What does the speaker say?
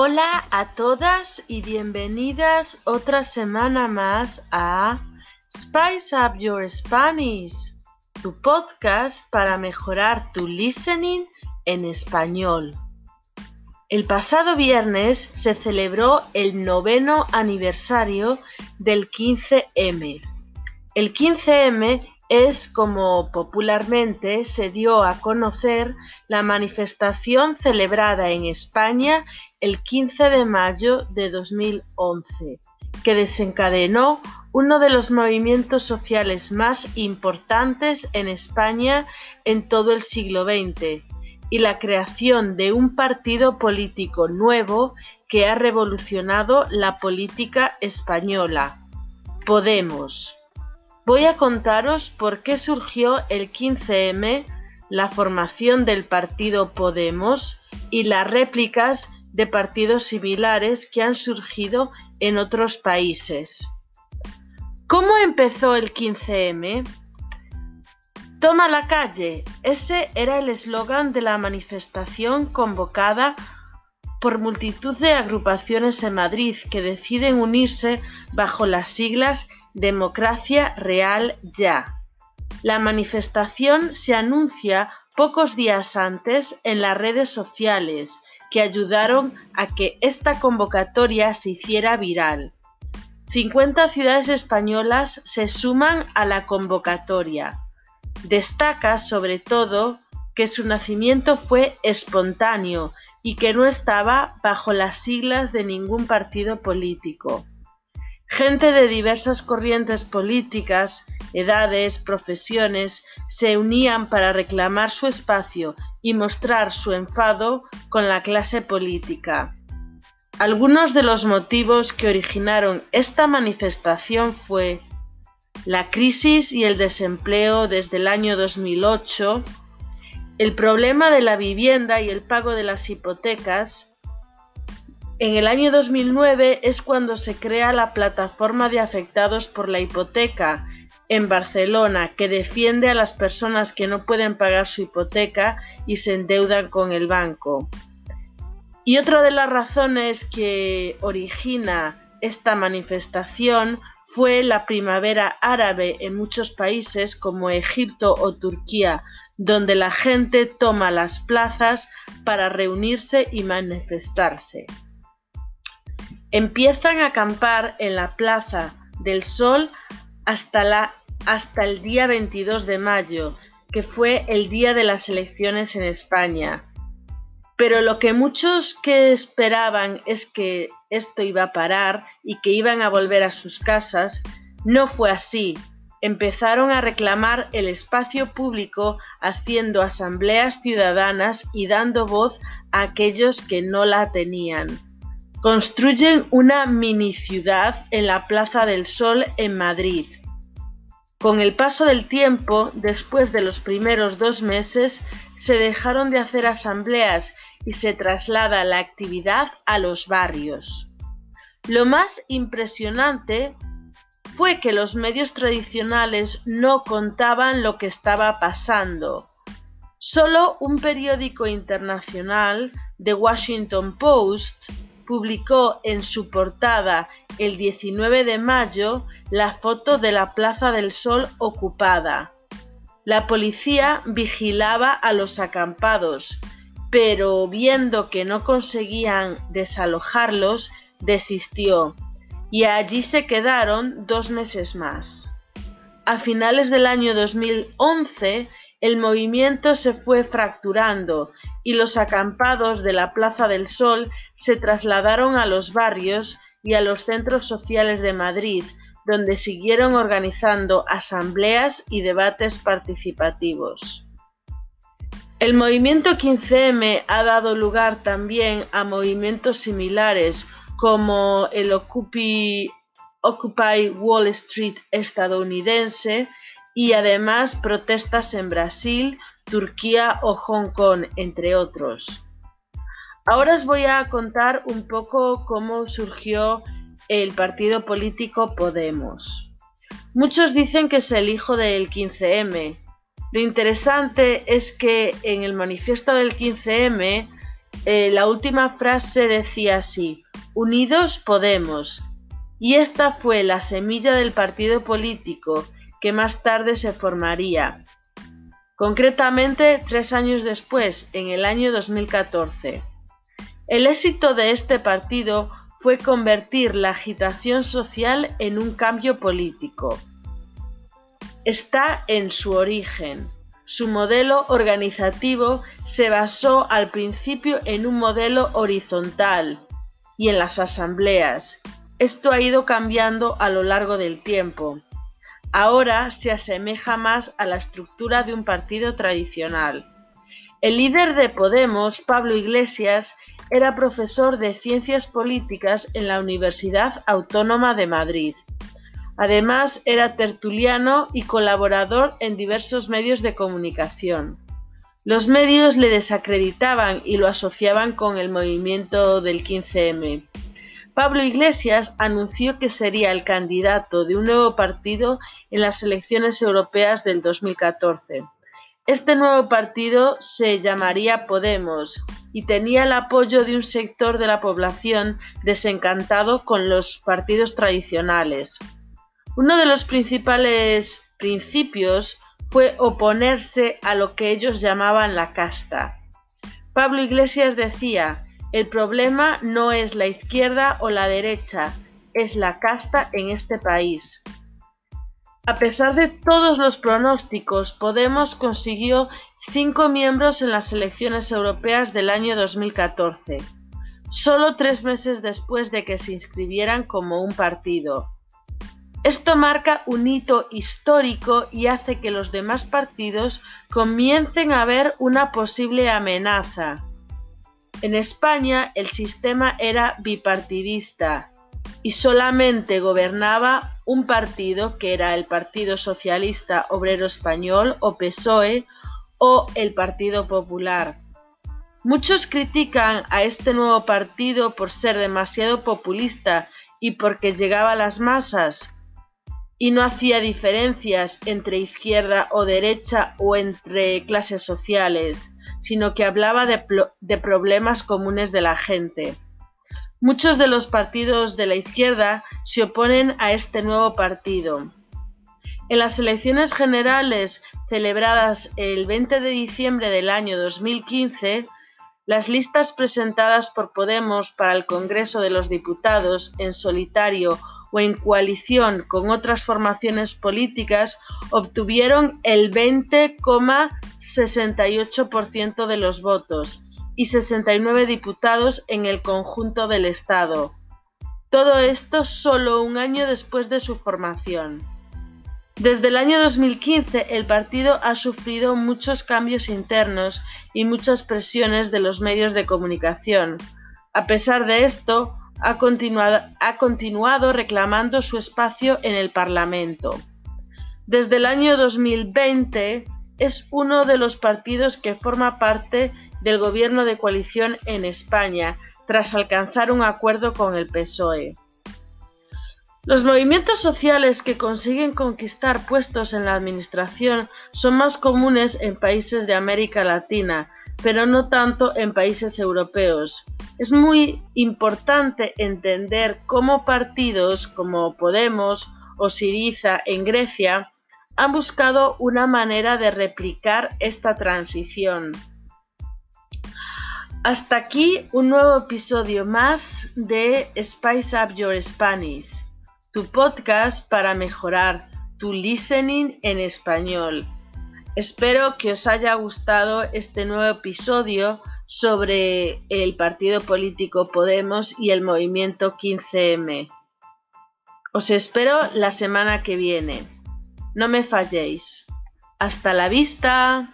Hola a todas y bienvenidas otra semana más a Spice Up Your Spanish, tu podcast para mejorar tu listening en español. El pasado viernes se celebró el noveno aniversario del 15M. El 15M es como popularmente se dio a conocer la manifestación celebrada en España el 15 de mayo de 2011, que desencadenó uno de los movimientos sociales más importantes en España en todo el siglo XX y la creación de un partido político nuevo que ha revolucionado la política española, Podemos. Voy a contaros por qué surgió el 15M, la formación del partido Podemos y las réplicas de partidos similares que han surgido en otros países. ¿Cómo empezó el 15M? Toma la calle. Ese era el eslogan de la manifestación convocada por multitud de agrupaciones en Madrid que deciden unirse bajo las siglas Democracia Real Ya. La manifestación se anuncia pocos días antes en las redes sociales que ayudaron a que esta convocatoria se hiciera viral. 50 ciudades españolas se suman a la convocatoria. Destaca sobre todo que su nacimiento fue espontáneo y que no estaba bajo las siglas de ningún partido político. Gente de diversas corrientes políticas, edades, profesiones, se unían para reclamar su espacio y mostrar su enfado con la clase política. Algunos de los motivos que originaron esta manifestación fue la crisis y el desempleo desde el año 2008, el problema de la vivienda y el pago de las hipotecas. En el año 2009 es cuando se crea la plataforma de afectados por la hipoteca en Barcelona que defiende a las personas que no pueden pagar su hipoteca y se endeudan con el banco. Y otra de las razones que origina esta manifestación fue la primavera árabe en muchos países como Egipto o Turquía, donde la gente toma las plazas para reunirse y manifestarse. Empiezan a acampar en la Plaza del Sol hasta, el día 22 de mayo, que fue el día de las elecciones en España. Pero lo que muchos que esperaban es que esto iba a parar y que iban a volver a sus casas, no fue así. Empezaron a reclamar el espacio público haciendo asambleas ciudadanas y dando voz a aquellos que no la tenían. Construyen una mini ciudad en la Plaza del Sol en Madrid. Con el paso del tiempo, después de los primeros dos meses, se dejaron de hacer asambleas y se traslada la actividad a los barrios. Lo más impresionante fue que los medios tradicionales no contaban lo que estaba pasando. Solo un periódico internacional, The Washington Post, publicó en su portada el 19 de mayo la foto de la Plaza del Sol ocupada. La policía vigilaba a los acampados, pero viendo que no conseguían desalojarlos, desistió y allí se quedaron dos meses más. A finales del año 2011, el movimiento se fue fracturando y los acampados de la Plaza del Sol se trasladaron a los barrios y a los centros sociales de Madrid, donde siguieron organizando asambleas y debates participativos. El movimiento 15M ha dado lugar también a movimientos similares como el Occupy, Wall Street estadounidense y además protestas en Brasil, Turquía o Hong Kong, entre otros. Ahora os voy a contar un poco cómo surgió el partido político Podemos. Muchos dicen que es el hijo del 15M. Lo interesante es que en el manifiesto del 15M eh, la última frase decía así, Unidos Podemos. Y esta fue la semilla del partido político que más tarde se formaría. Concretamente, tres años después, en el año 2014. El éxito de este partido fue convertir la agitación social en un cambio político. Está en su origen. Su modelo organizativo se basó al principio en un modelo horizontal y en las asambleas. Esto ha ido cambiando a lo largo del tiempo. Ahora se asemeja más a la estructura de un partido tradicional. El líder de Podemos, Pablo Iglesias, era profesor de Ciencias Políticas en la Universidad Autónoma de Madrid. Además, era tertuliano y colaborador en diversos medios de comunicación. Los medios le desacreditaban y lo asociaban con el movimiento del 15M. Pablo Iglesias anunció que sería el candidato de un nuevo partido en las elecciones europeas del 2014. Este nuevo partido se llamaría Podemos y tenía el apoyo de un sector de la población desencantado con los partidos tradicionales. Uno de los principales principios fue oponerse a lo que ellos llamaban la casta. Pablo Iglesias decía, el problema no es la izquierda o la derecha, es la casta en este país. A pesar de todos los pronósticos, Podemos consiguió cinco miembros en las elecciones europeas del año 2014, solo tres meses después de que se inscribieran como un partido. Esto marca un hito histórico y hace que los demás partidos comiencen a ver una posible amenaza. En España el sistema era bipartidista y solamente gobernaba un partido que era el Partido Socialista Obrero Español o PSOE o el Partido Popular. Muchos critican a este nuevo partido por ser demasiado populista y porque llegaba a las masas, y no hacía diferencias entre izquierda o derecha o entre clases sociales, sino que hablaba de, problemas comunes de la gente. Muchos de los partidos de la izquierda se oponen a este nuevo partido. En las elecciones generales celebradas el 20 de diciembre del año 2015, las listas presentadas por Podemos para el Congreso de los Diputados en solitario o en coalición con otras formaciones políticas obtuvieron el 20,68% de los votos y 69 diputados en el conjunto del Estado. Todo esto solo un año después de su formación. Desde el año 2015 el partido ha sufrido muchos cambios internos y muchas presiones de los medios de comunicación. A pesar de esto, ha continuado, reclamando su espacio en el Parlamento. Desde el año 2020 es uno de los partidos que forma parte del gobierno de coalición en España, tras alcanzar un acuerdo con el PSOE. Los movimientos sociales que consiguen conquistar puestos en la administración son más comunes en países de América Latina, pero no tanto en países europeos. Es muy importante entender cómo partidos como Podemos o Siriza en Grecia han buscado una manera de replicar esta transición. Hasta aquí un nuevo episodio más de Spice Up Your Spanish, tu podcast para mejorar tu listening en español. Espero que os haya gustado este nuevo episodio sobre el partido político Podemos y el movimiento 15M. Os espero la semana que viene. No me falléis. Hasta la vista.